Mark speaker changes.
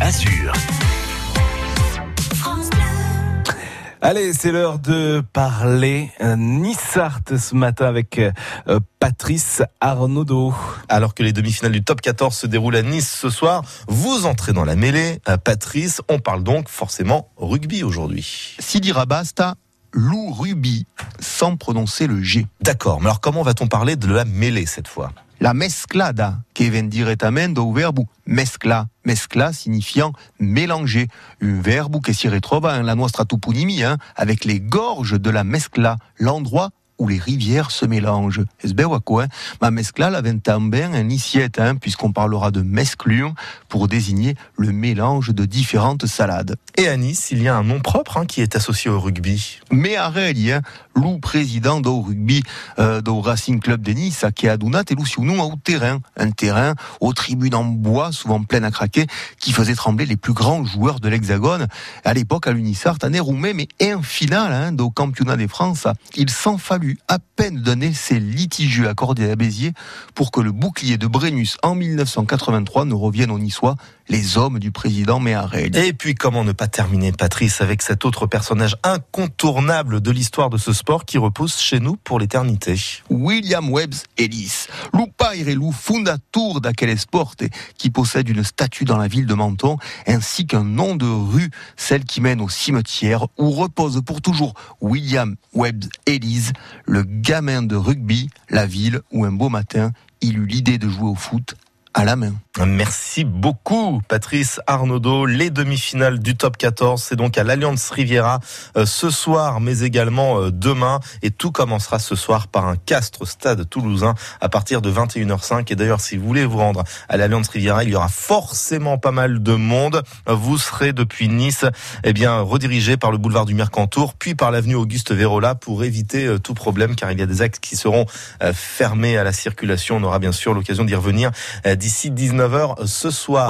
Speaker 1: Azur.
Speaker 2: Allez, c'est l'heure de parler Nissart ce matin avec euh, Patrice Arnaudot.
Speaker 3: Alors que les demi-finales du top 14 se déroulent à Nice ce soir, vous entrez dans la mêlée. Euh, Patrice, on parle donc forcément rugby aujourd'hui.
Speaker 4: Sidi Rabasta, Lou Ruby, sans prononcer le G.
Speaker 3: D'accord, mais alors comment va-t-on parler de la mêlée cette fois?
Speaker 4: La mesclada, que vient au verbe mescla. Mescla signifiant mélanger. Un verbe qui s'y retrouve en la nostra toponymie, hein, avec les gorges de la mescla, l'endroit où les rivières se mélangent. Es ben quoi, hein? Ma mescla la bien un iciette, hein, puisqu'on parlera de mesclure pour désigner le mélange de différentes salades.
Speaker 3: Et à Nice, il y a un nom propre hein, qui est associé au rugby.
Speaker 4: Mais Areli, hein, Lou président du rugby euh, du Racing Club de Nice, qui a donné et nous au terrain, un terrain aux tribunes en bois, souvent plein à craquer, qui faisait trembler les plus grands joueurs de l'Hexagone. À l'époque, à l'Unissart, à Néroumé, mais un final hein, au championnat de France, il s'en fallut à peine donner ses litigieux accordés à Béziers pour que le bouclier de Brennus en 1983 ne revienne au Niçois, les hommes du président Méharel.
Speaker 3: Et puis comment ne pas terminer, Patrice, avec cet autre personnage incontournable de l'histoire de ce sport qui repose chez nous pour l'éternité.
Speaker 4: William Webbs Ellis, lupa irelu fondateur d'aquel sport qui possède une statue dans la ville de Menton ainsi qu'un nom de rue, celle qui mène au cimetière où repose pour toujours William Webbs Ellis, le gamin de rugby, la ville où un beau matin il eut l'idée de jouer au foot
Speaker 3: Merci beaucoup, Patrice Arnaudot. Les demi-finales du top 14, c'est donc à l'Alliance Riviera euh, ce soir, mais également euh, demain. Et tout commencera ce soir par un castre stade toulousain à partir de 21h05. Et d'ailleurs, si vous voulez vous rendre à l'Alliance Riviera, il y aura forcément pas mal de monde. Vous serez depuis Nice, eh bien, redirigé par le boulevard du Mercantour, puis par l'avenue Auguste Vérola pour éviter euh, tout problème, car il y a des axes qui seront fermés à la circulation. On aura bien sûr l'occasion d'y revenir 19 ce soir.